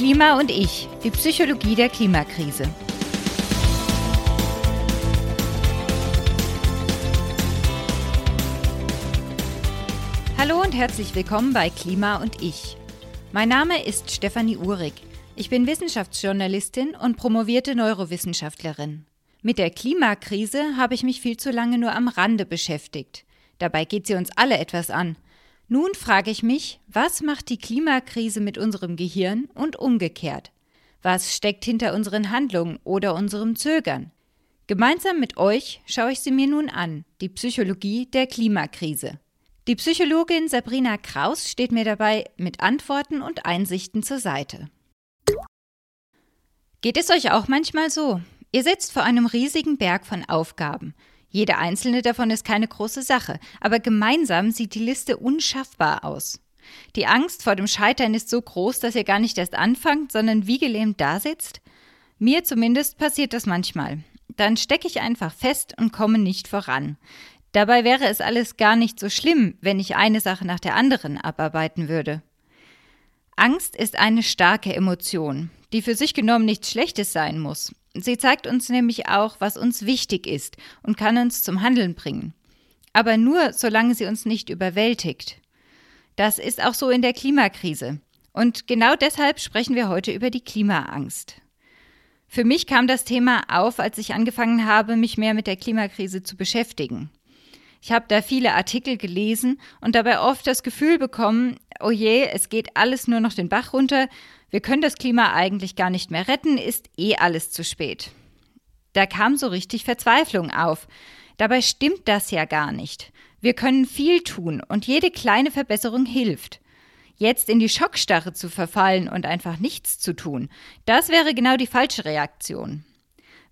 Klima und ich, die Psychologie der Klimakrise. Hallo und herzlich willkommen bei Klima und ich. Mein Name ist Stefanie Uhrig. Ich bin Wissenschaftsjournalistin und promovierte Neurowissenschaftlerin. Mit der Klimakrise habe ich mich viel zu lange nur am Rande beschäftigt. Dabei geht sie uns alle etwas an. Nun frage ich mich, was macht die Klimakrise mit unserem Gehirn und umgekehrt? Was steckt hinter unseren Handlungen oder unserem Zögern? Gemeinsam mit euch schaue ich sie mir nun an, die Psychologie der Klimakrise. Die Psychologin Sabrina Kraus steht mir dabei mit Antworten und Einsichten zur Seite. Geht es euch auch manchmal so? Ihr sitzt vor einem riesigen Berg von Aufgaben. Jede einzelne davon ist keine große Sache, aber gemeinsam sieht die Liste unschaffbar aus. Die Angst vor dem Scheitern ist so groß, dass ihr gar nicht erst anfangt, sondern wie gelähmt dasitzt? Mir zumindest passiert das manchmal. Dann stecke ich einfach fest und komme nicht voran. Dabei wäre es alles gar nicht so schlimm, wenn ich eine Sache nach der anderen abarbeiten würde. Angst ist eine starke Emotion, die für sich genommen nichts Schlechtes sein muss. Sie zeigt uns nämlich auch, was uns wichtig ist und kann uns zum Handeln bringen. Aber nur, solange sie uns nicht überwältigt. Das ist auch so in der Klimakrise. Und genau deshalb sprechen wir heute über die Klimaangst. Für mich kam das Thema auf, als ich angefangen habe, mich mehr mit der Klimakrise zu beschäftigen. Ich habe da viele Artikel gelesen und dabei oft das Gefühl bekommen, oh je, es geht alles nur noch den Bach runter, wir können das Klima eigentlich gar nicht mehr retten, ist eh alles zu spät. Da kam so richtig Verzweiflung auf. Dabei stimmt das ja gar nicht. Wir können viel tun und jede kleine Verbesserung hilft. Jetzt in die Schockstarre zu verfallen und einfach nichts zu tun, das wäre genau die falsche Reaktion.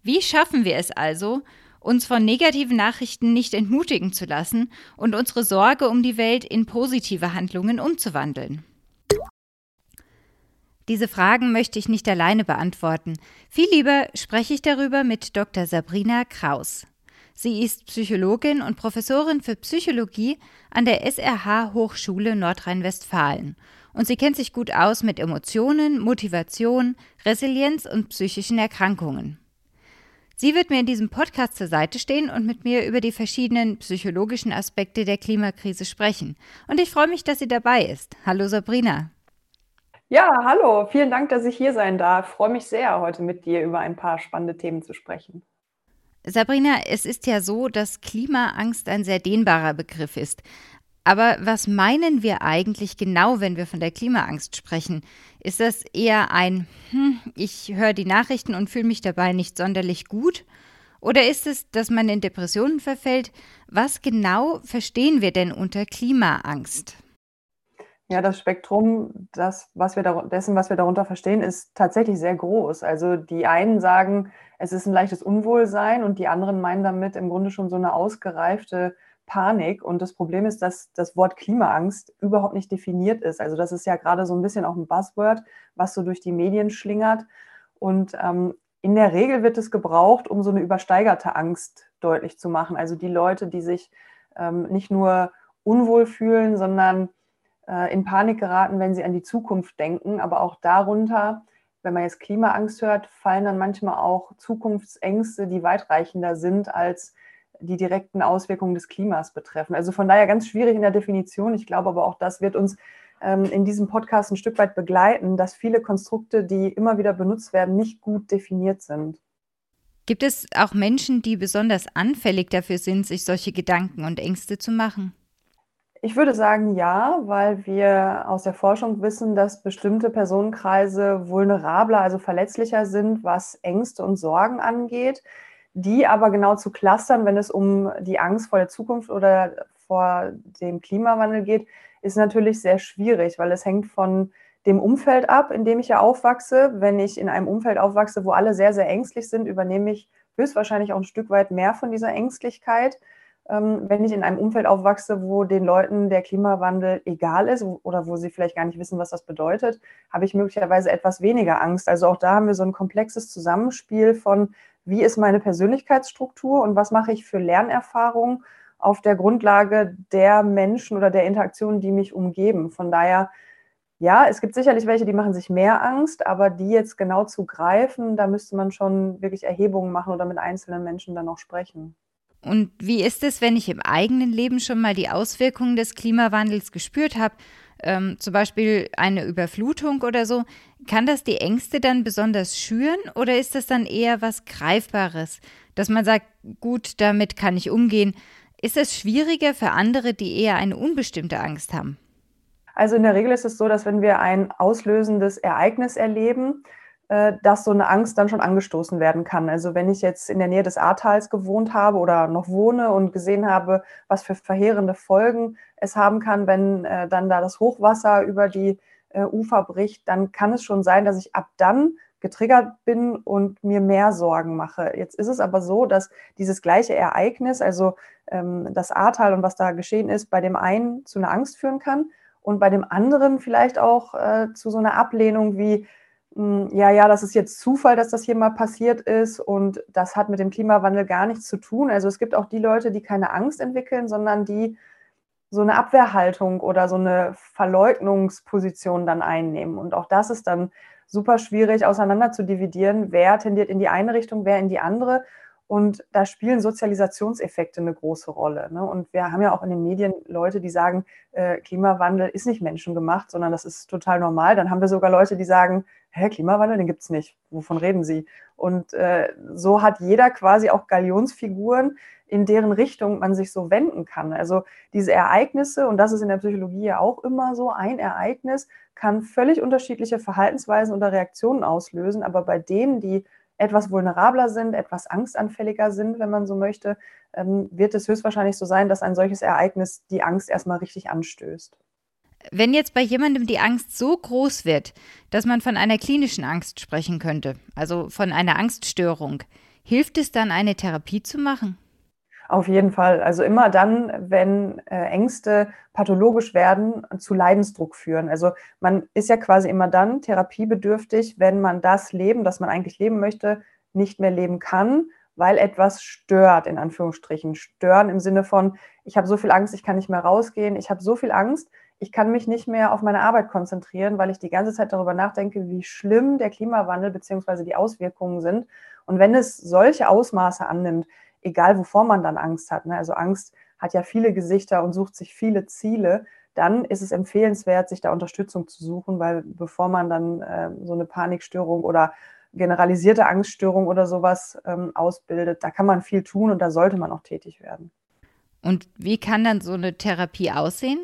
Wie schaffen wir es also, uns von negativen Nachrichten nicht entmutigen zu lassen und unsere Sorge um die Welt in positive Handlungen umzuwandeln? Diese Fragen möchte ich nicht alleine beantworten. Viel lieber spreche ich darüber mit Dr. Sabrina Kraus. Sie ist Psychologin und Professorin für Psychologie an der SRH Hochschule Nordrhein-Westfalen. Und sie kennt sich gut aus mit Emotionen, Motivation, Resilienz und psychischen Erkrankungen. Sie wird mir in diesem Podcast zur Seite stehen und mit mir über die verschiedenen psychologischen Aspekte der Klimakrise sprechen. Und ich freue mich, dass sie dabei ist. Hallo Sabrina. Ja, hallo, vielen Dank, dass ich hier sein darf. Freue mich sehr, heute mit dir über ein paar spannende Themen zu sprechen. Sabrina, es ist ja so, dass Klimaangst ein sehr dehnbarer Begriff ist. Aber was meinen wir eigentlich genau, wenn wir von der Klimaangst sprechen? Ist das eher ein, hm, ich höre die Nachrichten und fühle mich dabei nicht sonderlich gut? Oder ist es, dass man in Depressionen verfällt? Was genau verstehen wir denn unter Klimaangst? Ja, das Spektrum, das, was wir dessen, was wir darunter verstehen, ist tatsächlich sehr groß. Also die einen sagen, es ist ein leichtes Unwohlsein und die anderen meinen damit im Grunde schon so eine ausgereifte Panik. Und das Problem ist, dass das Wort Klimaangst überhaupt nicht definiert ist. Also das ist ja gerade so ein bisschen auch ein Buzzword, was so durch die Medien schlingert. Und ähm, in der Regel wird es gebraucht, um so eine übersteigerte Angst deutlich zu machen. Also die Leute, die sich ähm, nicht nur unwohl fühlen, sondern äh, in Panik geraten, wenn sie an die Zukunft denken. Aber auch darunter, wenn man jetzt Klimaangst hört, fallen dann manchmal auch Zukunftsängste, die weitreichender sind als die direkten Auswirkungen des Klimas betreffen. Also von daher ganz schwierig in der Definition. Ich glaube aber auch, das wird uns ähm, in diesem Podcast ein Stück weit begleiten, dass viele Konstrukte, die immer wieder benutzt werden, nicht gut definiert sind. Gibt es auch Menschen, die besonders anfällig dafür sind, sich solche Gedanken und Ängste zu machen? Ich würde sagen ja, weil wir aus der Forschung wissen, dass bestimmte Personenkreise vulnerabler, also verletzlicher sind, was Ängste und Sorgen angeht, die aber genau zu clustern, wenn es um die Angst vor der Zukunft oder vor dem Klimawandel geht, ist natürlich sehr schwierig, weil es hängt von dem Umfeld ab, in dem ich ja aufwachse. Wenn ich in einem Umfeld aufwachse, wo alle sehr, sehr ängstlich sind, übernehme ich höchstwahrscheinlich auch ein Stück weit mehr von dieser Ängstlichkeit wenn ich in einem Umfeld aufwachse, wo den Leuten der Klimawandel egal ist oder wo sie vielleicht gar nicht wissen, was das bedeutet, habe ich möglicherweise etwas weniger Angst. Also auch da haben wir so ein komplexes Zusammenspiel von, wie ist meine Persönlichkeitsstruktur und was mache ich für Lernerfahrungen auf der Grundlage der Menschen oder der Interaktionen, die mich umgeben. Von daher ja, es gibt sicherlich welche, die machen sich mehr Angst, aber die jetzt genau zu greifen, da müsste man schon wirklich Erhebungen machen oder mit einzelnen Menschen dann auch sprechen. Und wie ist es, wenn ich im eigenen Leben schon mal die Auswirkungen des Klimawandels gespürt habe? Ähm, zum Beispiel eine Überflutung oder so. Kann das die Ängste dann besonders schüren oder ist das dann eher was Greifbares, dass man sagt, gut, damit kann ich umgehen? Ist es schwieriger für andere, die eher eine unbestimmte Angst haben? Also in der Regel ist es so, dass wenn wir ein auslösendes Ereignis erleben, dass so eine Angst dann schon angestoßen werden kann. Also wenn ich jetzt in der Nähe des Ahrtals gewohnt habe oder noch wohne und gesehen habe, was für verheerende Folgen es haben kann, wenn äh, dann da das Hochwasser über die äh, Ufer bricht, dann kann es schon sein, dass ich ab dann getriggert bin und mir mehr Sorgen mache. Jetzt ist es aber so, dass dieses gleiche Ereignis, also ähm, das Ahrtal und was da geschehen ist, bei dem einen zu einer Angst führen kann und bei dem anderen vielleicht auch äh, zu so einer Ablehnung wie, ja, ja, das ist jetzt Zufall, dass das hier mal passiert ist und das hat mit dem Klimawandel gar nichts zu tun. Also es gibt auch die Leute, die keine Angst entwickeln, sondern die so eine Abwehrhaltung oder so eine Verleugnungsposition dann einnehmen. Und auch das ist dann super schwierig auseinander zu dividieren, wer tendiert in die eine Richtung, wer in die andere. Und da spielen Sozialisationseffekte eine große Rolle. Ne? Und wir haben ja auch in den Medien Leute, die sagen, äh, Klimawandel ist nicht menschengemacht, sondern das ist total normal. Dann haben wir sogar Leute, die sagen, hä, Klimawandel, den gibt es nicht. Wovon reden Sie? Und äh, so hat jeder quasi auch Galionsfiguren, in deren Richtung man sich so wenden kann. Also diese Ereignisse, und das ist in der Psychologie ja auch immer so, ein Ereignis kann völlig unterschiedliche Verhaltensweisen oder Reaktionen auslösen. Aber bei denen, die etwas vulnerabler sind, etwas angstanfälliger sind, wenn man so möchte, ähm, wird es höchstwahrscheinlich so sein, dass ein solches Ereignis die Angst erstmal richtig anstößt. Wenn jetzt bei jemandem die Angst so groß wird, dass man von einer klinischen Angst sprechen könnte, also von einer Angststörung, hilft es dann, eine Therapie zu machen? Auf jeden Fall. Also immer dann, wenn äh, Ängste pathologisch werden, zu Leidensdruck führen. Also man ist ja quasi immer dann therapiebedürftig, wenn man das Leben, das man eigentlich leben möchte, nicht mehr leben kann, weil etwas stört, in Anführungsstrichen. Stören im Sinne von, ich habe so viel Angst, ich kann nicht mehr rausgehen, ich habe so viel Angst, ich kann mich nicht mehr auf meine Arbeit konzentrieren, weil ich die ganze Zeit darüber nachdenke, wie schlimm der Klimawandel bzw. die Auswirkungen sind. Und wenn es solche Ausmaße annimmt, egal wovor man dann Angst hat. Ne? Also Angst hat ja viele Gesichter und sucht sich viele Ziele. Dann ist es empfehlenswert, sich da Unterstützung zu suchen, weil bevor man dann äh, so eine Panikstörung oder generalisierte Angststörung oder sowas ähm, ausbildet, da kann man viel tun und da sollte man auch tätig werden. Und wie kann dann so eine Therapie aussehen?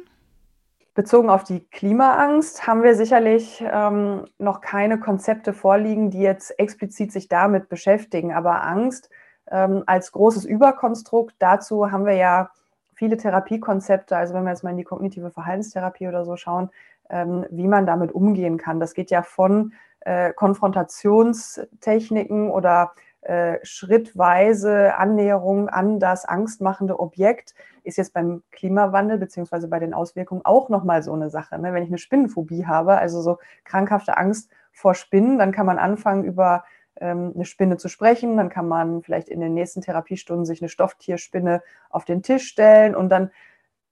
Bezogen auf die Klimaangst haben wir sicherlich ähm, noch keine Konzepte vorliegen, die jetzt explizit sich damit beschäftigen. Aber Angst ähm, als großes Überkonstrukt. Dazu haben wir ja viele Therapiekonzepte, also wenn wir jetzt mal in die kognitive Verhaltenstherapie oder so schauen, ähm, wie man damit umgehen kann. Das geht ja von äh, Konfrontationstechniken oder äh, schrittweise Annäherung an das angstmachende Objekt ist jetzt beim Klimawandel beziehungsweise bei den Auswirkungen auch nochmal so eine Sache. Ne? Wenn ich eine Spinnenphobie habe, also so krankhafte Angst vor Spinnen, dann kann man anfangen, über eine Spinne zu sprechen. Dann kann man vielleicht in den nächsten Therapiestunden sich eine Stofftierspinne auf den Tisch stellen und dann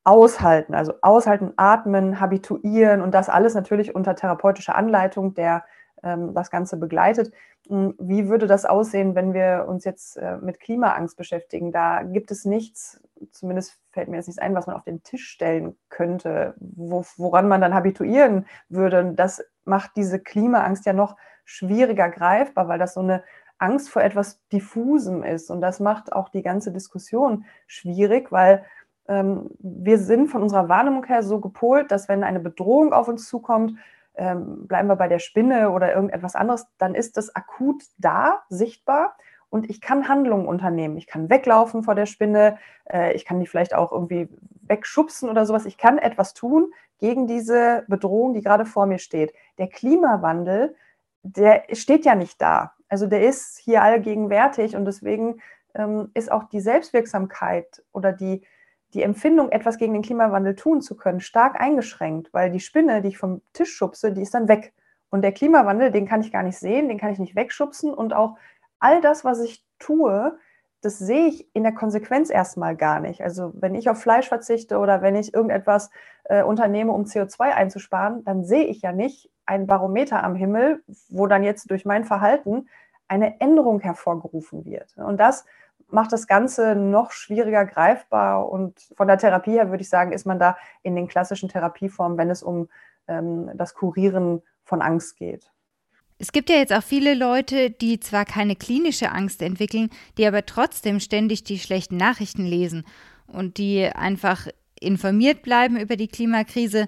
aushalten, also aushalten, atmen, habituieren und das alles natürlich unter therapeutischer Anleitung, der ähm, das Ganze begleitet. Hm, wie würde das aussehen, wenn wir uns jetzt äh, mit Klimaangst beschäftigen? Da gibt es nichts, zumindest fällt mir jetzt nichts ein, was man auf den Tisch stellen könnte, wo, woran man dann habituieren würde. Das macht diese Klimaangst ja noch schwieriger greifbar, weil das so eine Angst vor etwas Diffusem ist. Und das macht auch die ganze Diskussion schwierig, weil ähm, wir sind von unserer Wahrnehmung her so gepolt, dass wenn eine Bedrohung auf uns zukommt, ähm, bleiben wir bei der Spinne oder irgendetwas anderes, dann ist das akut da, sichtbar. Und ich kann Handlungen unternehmen. Ich kann weglaufen vor der Spinne. Äh, ich kann die vielleicht auch irgendwie wegschubsen oder sowas. Ich kann etwas tun gegen diese Bedrohung, die gerade vor mir steht. Der Klimawandel der steht ja nicht da. Also der ist hier allgegenwärtig und deswegen ähm, ist auch die Selbstwirksamkeit oder die, die Empfindung, etwas gegen den Klimawandel tun zu können, stark eingeschränkt, weil die Spinne, die ich vom Tisch schubse, die ist dann weg. Und der Klimawandel, den kann ich gar nicht sehen, den kann ich nicht wegschubsen und auch all das, was ich tue, das sehe ich in der Konsequenz erstmal gar nicht. Also wenn ich auf Fleisch verzichte oder wenn ich irgendetwas äh, unternehme, um CO2 einzusparen, dann sehe ich ja nicht ein Barometer am Himmel, wo dann jetzt durch mein Verhalten eine Änderung hervorgerufen wird. Und das macht das Ganze noch schwieriger greifbar. Und von der Therapie her würde ich sagen, ist man da in den klassischen Therapieformen, wenn es um ähm, das Kurieren von Angst geht. Es gibt ja jetzt auch viele Leute, die zwar keine klinische Angst entwickeln, die aber trotzdem ständig die schlechten Nachrichten lesen und die einfach informiert bleiben über die Klimakrise.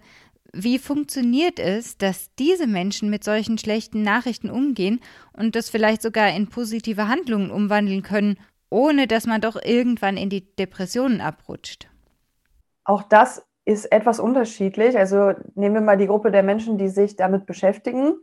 Wie funktioniert es, dass diese Menschen mit solchen schlechten Nachrichten umgehen und das vielleicht sogar in positive Handlungen umwandeln können, ohne dass man doch irgendwann in die Depressionen abrutscht? Auch das ist etwas unterschiedlich. Also nehmen wir mal die Gruppe der Menschen, die sich damit beschäftigen.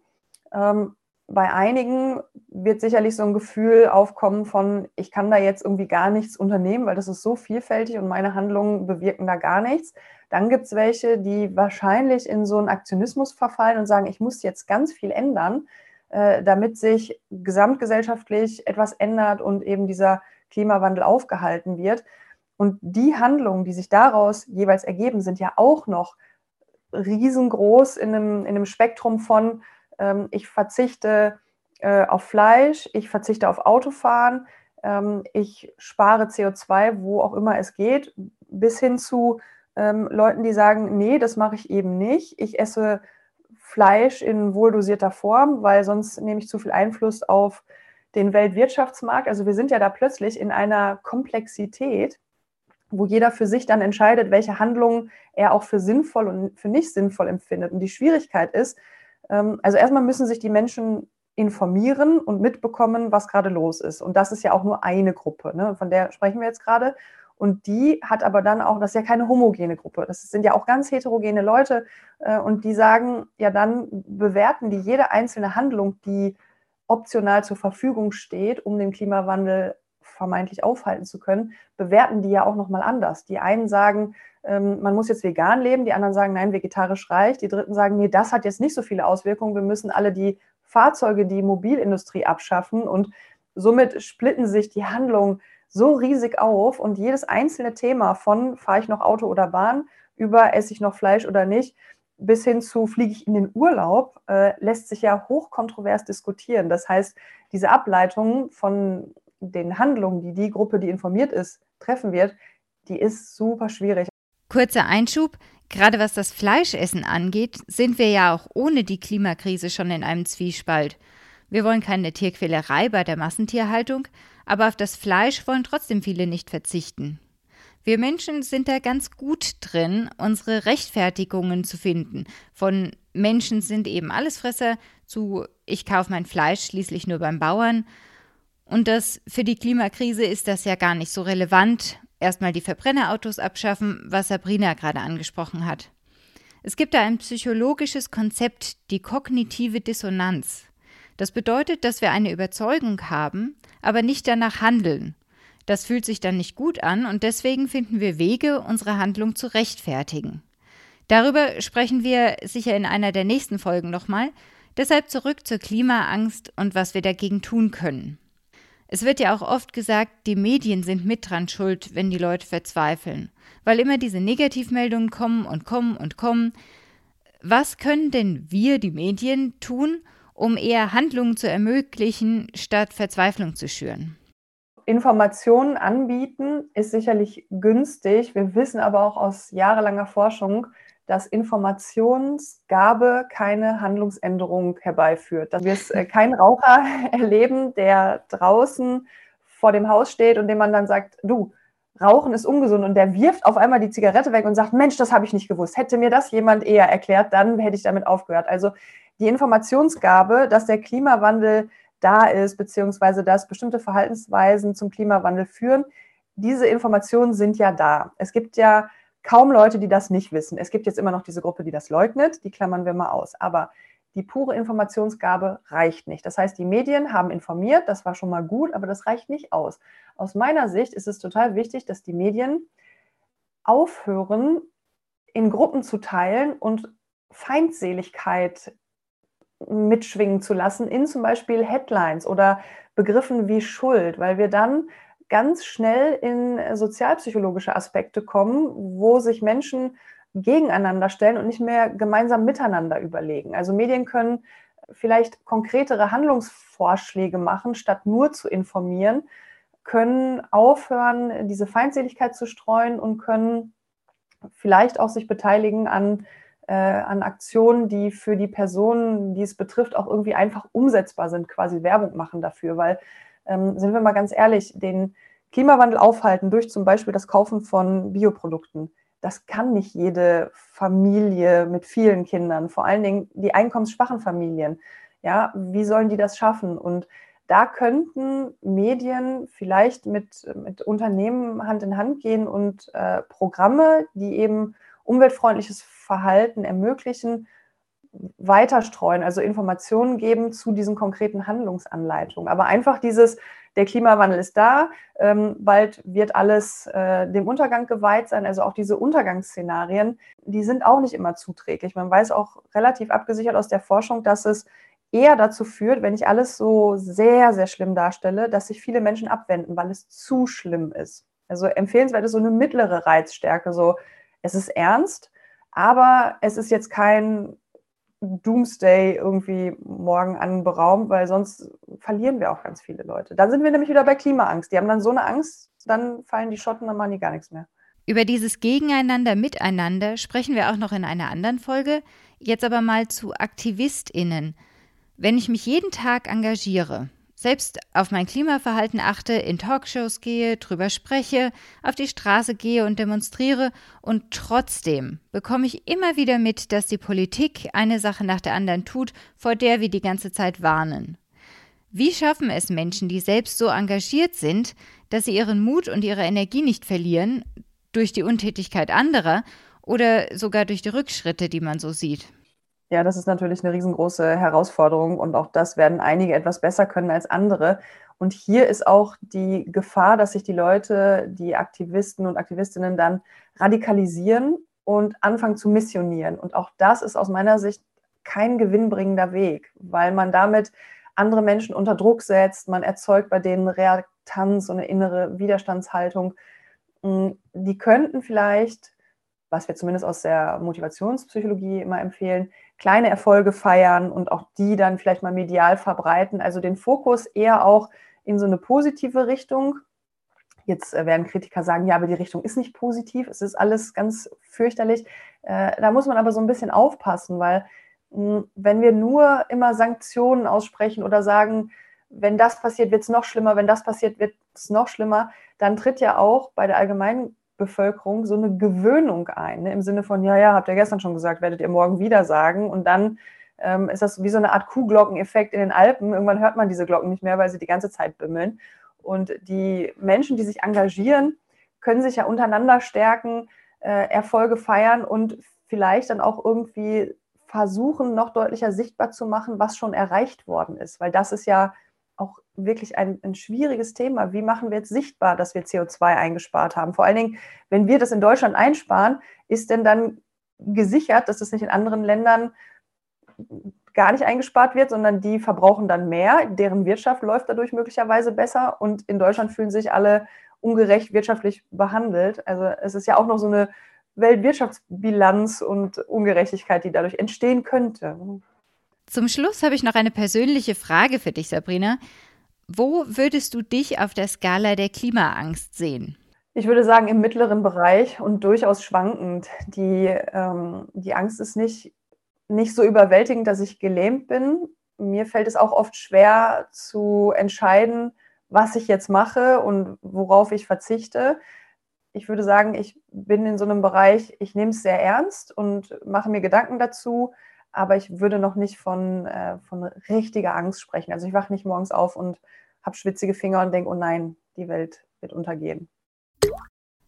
Ähm, bei einigen wird sicherlich so ein Gefühl aufkommen von, ich kann da jetzt irgendwie gar nichts unternehmen, weil das ist so vielfältig und meine Handlungen bewirken da gar nichts. Dann gibt es welche, die wahrscheinlich in so einen Aktionismus verfallen und sagen, ich muss jetzt ganz viel ändern, äh, damit sich gesamtgesellschaftlich etwas ändert und eben dieser Klimawandel aufgehalten wird. Und die Handlungen, die sich daraus jeweils ergeben, sind ja auch noch riesengroß in einem, in einem Spektrum von, ähm, ich verzichte äh, auf Fleisch, ich verzichte auf Autofahren, ähm, ich spare CO2, wo auch immer es geht, bis hin zu ähm, Leuten, die sagen, nee, das mache ich eben nicht. Ich esse Fleisch in wohldosierter Form, weil sonst nehme ich zu viel Einfluss auf den Weltwirtschaftsmarkt. Also wir sind ja da plötzlich in einer Komplexität, wo jeder für sich dann entscheidet, welche Handlungen er auch für sinnvoll und für nicht sinnvoll empfindet. Und die Schwierigkeit ist, also erstmal müssen sich die Menschen informieren und mitbekommen, was gerade los ist. Und das ist ja auch nur eine Gruppe, ne? von der sprechen wir jetzt gerade. Und die hat aber dann auch, das ist ja keine homogene Gruppe, das sind ja auch ganz heterogene Leute. Äh, und die sagen, ja, dann bewerten die jede einzelne Handlung, die optional zur Verfügung steht, um den Klimawandel vermeintlich aufhalten zu können, bewerten die ja auch nochmal anders. Die einen sagen, ähm, man muss jetzt vegan leben, die anderen sagen, nein, vegetarisch reicht, die dritten sagen, nee, das hat jetzt nicht so viele Auswirkungen, wir müssen alle die Fahrzeuge, die Mobilindustrie abschaffen und somit splitten sich die Handlungen so riesig auf und jedes einzelne Thema von fahre ich noch Auto oder Bahn über esse ich noch Fleisch oder nicht, bis hin zu fliege ich in den Urlaub, äh, lässt sich ja hochkontrovers diskutieren. Das heißt, diese Ableitung von den Handlungen, die die Gruppe, die informiert ist, treffen wird, die ist super schwierig. Kurzer Einschub. Gerade was das Fleischessen angeht, sind wir ja auch ohne die Klimakrise schon in einem Zwiespalt. Wir wollen keine Tierquälerei bei der Massentierhaltung, aber auf das Fleisch wollen trotzdem viele nicht verzichten. Wir Menschen sind da ganz gut drin, unsere Rechtfertigungen zu finden. Von Menschen sind eben Allesfresser zu ich kaufe mein Fleisch schließlich nur beim Bauern. Und das für die Klimakrise ist das ja gar nicht so relevant, erstmal die Verbrennerautos abschaffen, was Sabrina gerade angesprochen hat. Es gibt da ein psychologisches Konzept, die kognitive Dissonanz. Das bedeutet, dass wir eine Überzeugung haben, aber nicht danach handeln. Das fühlt sich dann nicht gut an und deswegen finden wir Wege, unsere Handlung zu rechtfertigen. Darüber sprechen wir sicher in einer der nächsten Folgen nochmal. Deshalb zurück zur Klimaangst und was wir dagegen tun können. Es wird ja auch oft gesagt, die Medien sind mit dran schuld, wenn die Leute verzweifeln, weil immer diese Negativmeldungen kommen und kommen und kommen. Was können denn wir, die Medien, tun, um eher Handlungen zu ermöglichen, statt Verzweiflung zu schüren? Informationen anbieten ist sicherlich günstig. Wir wissen aber auch aus jahrelanger Forschung, dass Informationsgabe keine Handlungsänderung herbeiführt. Dass wir äh, keinen Raucher erleben, der draußen vor dem Haus steht und dem man dann sagt, du, Rauchen ist ungesund und der wirft auf einmal die Zigarette weg und sagt, Mensch, das habe ich nicht gewusst. Hätte mir das jemand eher erklärt, dann hätte ich damit aufgehört. Also die Informationsgabe, dass der Klimawandel da ist, beziehungsweise dass bestimmte Verhaltensweisen zum Klimawandel führen, diese Informationen sind ja da. Es gibt ja kaum Leute, die das nicht wissen. Es gibt jetzt immer noch diese Gruppe, die das leugnet, die klammern wir mal aus. Aber die pure Informationsgabe reicht nicht. Das heißt, die Medien haben informiert, das war schon mal gut, aber das reicht nicht aus. Aus meiner Sicht ist es total wichtig, dass die Medien aufhören, in Gruppen zu teilen und Feindseligkeit mitschwingen zu lassen in zum Beispiel Headlines oder Begriffen wie Schuld, weil wir dann ganz schnell in sozialpsychologische Aspekte kommen, wo sich Menschen gegeneinander stellen und nicht mehr gemeinsam miteinander überlegen. Also Medien können vielleicht konkretere Handlungsvorschläge machen, statt nur zu informieren, können aufhören, diese Feindseligkeit zu streuen und können vielleicht auch sich beteiligen an, äh, an Aktionen, die für die Personen, die es betrifft, auch irgendwie einfach umsetzbar sind, quasi Werbung machen dafür. Weil, ähm, sind wir mal ganz ehrlich, den Klimawandel aufhalten durch zum Beispiel das Kaufen von Bioprodukten das kann nicht jede Familie mit vielen Kindern, vor allen Dingen die einkommensschwachen Familien. Ja, wie sollen die das schaffen? Und da könnten Medien vielleicht mit, mit Unternehmen Hand in Hand gehen und äh, Programme, die eben umweltfreundliches Verhalten ermöglichen, weiter streuen, also Informationen geben zu diesen konkreten Handlungsanleitungen. Aber einfach dieses, der Klimawandel ist da, ähm, bald wird alles äh, dem Untergang geweiht sein. Also auch diese Untergangsszenarien, die sind auch nicht immer zuträglich. Man weiß auch relativ abgesichert aus der Forschung, dass es eher dazu führt, wenn ich alles so sehr, sehr schlimm darstelle, dass sich viele Menschen abwenden, weil es zu schlimm ist. Also empfehlenswert ist so eine mittlere Reizstärke, so es ist ernst, aber es ist jetzt kein Doomsday irgendwie morgen anberaumt, weil sonst verlieren wir auch ganz viele Leute. Dann sind wir nämlich wieder bei Klimaangst. Die haben dann so eine Angst, dann fallen die Schotten, dann machen die gar nichts mehr. Über dieses Gegeneinander, Miteinander sprechen wir auch noch in einer anderen Folge. Jetzt aber mal zu AktivistInnen. Wenn ich mich jeden Tag engagiere, selbst auf mein Klimaverhalten achte, in Talkshows gehe, drüber spreche, auf die Straße gehe und demonstriere und trotzdem bekomme ich immer wieder mit, dass die Politik eine Sache nach der anderen tut, vor der wir die ganze Zeit warnen. Wie schaffen es Menschen, die selbst so engagiert sind, dass sie ihren Mut und ihre Energie nicht verlieren, durch die Untätigkeit anderer oder sogar durch die Rückschritte, die man so sieht? Ja, das ist natürlich eine riesengroße Herausforderung und auch das werden einige etwas besser können als andere. Und hier ist auch die Gefahr, dass sich die Leute, die Aktivisten und Aktivistinnen dann radikalisieren und anfangen zu missionieren. Und auch das ist aus meiner Sicht kein gewinnbringender Weg, weil man damit andere Menschen unter Druck setzt, man erzeugt bei denen Reaktanz und eine innere Widerstandshaltung. Hm, die könnten vielleicht was wir zumindest aus der Motivationspsychologie immer empfehlen, kleine Erfolge feiern und auch die dann vielleicht mal medial verbreiten. Also den Fokus eher auch in so eine positive Richtung. Jetzt äh, werden Kritiker sagen, ja, aber die Richtung ist nicht positiv, es ist alles ganz fürchterlich. Äh, da muss man aber so ein bisschen aufpassen, weil hm, wenn wir nur immer Sanktionen aussprechen oder sagen, wenn das passiert, wird es noch schlimmer, wenn das passiert, wird es noch schlimmer, dann tritt ja auch bei der allgemeinen Bevölkerung so eine Gewöhnung ein, ne? im Sinne von, ja, ja, habt ihr gestern schon gesagt, werdet ihr morgen wieder sagen. Und dann ähm, ist das wie so eine Art Kuhglockeneffekt in den Alpen. Irgendwann hört man diese Glocken nicht mehr, weil sie die ganze Zeit bimmeln. Und die Menschen, die sich engagieren, können sich ja untereinander stärken, äh, Erfolge feiern und vielleicht dann auch irgendwie versuchen, noch deutlicher sichtbar zu machen, was schon erreicht worden ist. Weil das ist ja wirklich ein, ein, schwieriges Thema. Wie machen wir jetzt sichtbar, dass wir CO2 eingespart haben? Vor allen Dingen, wenn wir das in Deutschland einsparen, ist denn dann gesichert, dass es nicht in anderen Ländern gar nicht eingespart wird, sondern die verbrauchen dann mehr, deren Wirtschaft läuft dadurch möglicherweise besser und in Deutschland fühlen sich alle ungerecht wirtschaftlich behandelt. Also es ist ja auch noch so eine Weltwirtschaftsbilanz und Ungerechtigkeit, die dadurch entstehen könnte. Zum Schluss habe ich noch eine persönliche Frage für dich, Sabrina. Wo würdest du dich auf der Skala der Klimaangst sehen? Ich würde sagen, im mittleren Bereich und durchaus schwankend. Die, ähm, die Angst ist nicht, nicht so überwältigend, dass ich gelähmt bin. Mir fällt es auch oft schwer zu entscheiden, was ich jetzt mache und worauf ich verzichte. Ich würde sagen, ich bin in so einem Bereich, ich nehme es sehr ernst und mache mir Gedanken dazu, aber ich würde noch nicht von, äh, von richtiger Angst sprechen. Also ich wache nicht morgens auf und habe schwitzige Finger und denke, oh nein, die Welt wird untergehen.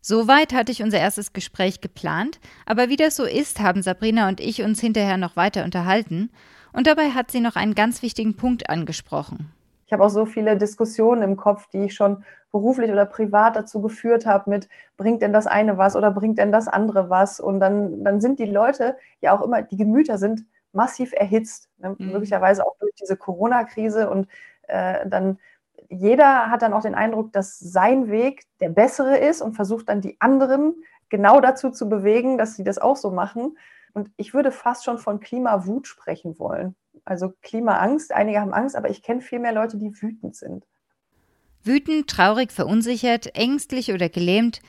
Soweit hatte ich unser erstes Gespräch geplant, aber wie das so ist, haben Sabrina und ich uns hinterher noch weiter unterhalten und dabei hat sie noch einen ganz wichtigen Punkt angesprochen. Ich habe auch so viele Diskussionen im Kopf, die ich schon beruflich oder privat dazu geführt habe mit, bringt denn das eine was oder bringt denn das andere was? Und dann, dann sind die Leute ja auch immer, die Gemüter sind massiv erhitzt, ne? mhm. möglicherweise auch durch diese Corona-Krise und äh, dann jeder hat dann auch den Eindruck, dass sein Weg der bessere ist und versucht dann die anderen genau dazu zu bewegen, dass sie das auch so machen. Und ich würde fast schon von Klimawut sprechen wollen. Also Klimaangst, einige haben Angst, aber ich kenne viel mehr Leute, die wütend sind. Wütend, traurig, verunsichert, ängstlich oder gelähmt.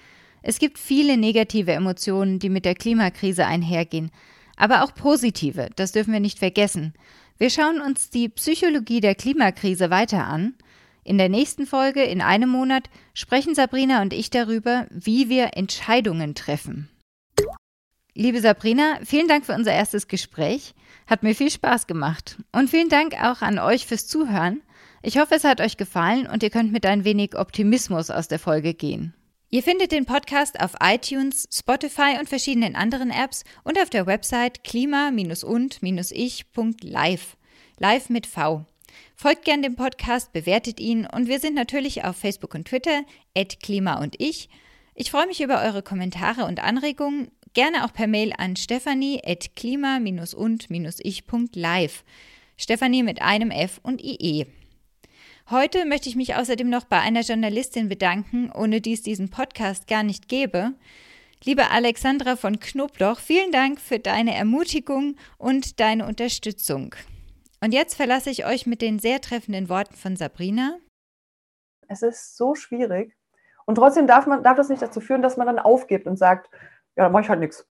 Es gibt viele negative Emotionen, die mit der Klimakrise einhergehen. Aber auch positive, das dürfen wir nicht vergessen. Wir schauen uns die Psychologie der Klimakrise weiter an. In der nächsten Folge, in einem Monat, sprechen Sabrina und ich darüber, wie wir Entscheidungen treffen. Liebe Sabrina, vielen Dank für unser erstes Gespräch. Hat mir viel Spaß gemacht. Und vielen Dank auch an euch fürs Zuhören. Ich hoffe, es hat euch gefallen und ihr könnt mit ein wenig Optimismus aus der Folge gehen. Ihr findet den Podcast auf iTunes, Spotify und verschiedenen anderen Apps und auf der Website klima-und-ich.live. Live mit V. Folgt gern dem Podcast, bewertet ihn und wir sind natürlich auf Facebook und Twitter, Klima und ich. Ich freue mich über eure Kommentare und Anregungen Gerne auch per Mail an stephanie.klima-und-ich.live. Stephanie mit einem F und IE. Heute möchte ich mich außerdem noch bei einer Journalistin bedanken, ohne die es diesen Podcast gar nicht gäbe. Liebe Alexandra von Knobloch, vielen Dank für deine Ermutigung und deine Unterstützung. Und jetzt verlasse ich euch mit den sehr treffenden Worten von Sabrina. Es ist so schwierig. Und trotzdem darf, man, darf das nicht dazu führen, dass man dann aufgibt und sagt, ja, dann mache ich halt nichts.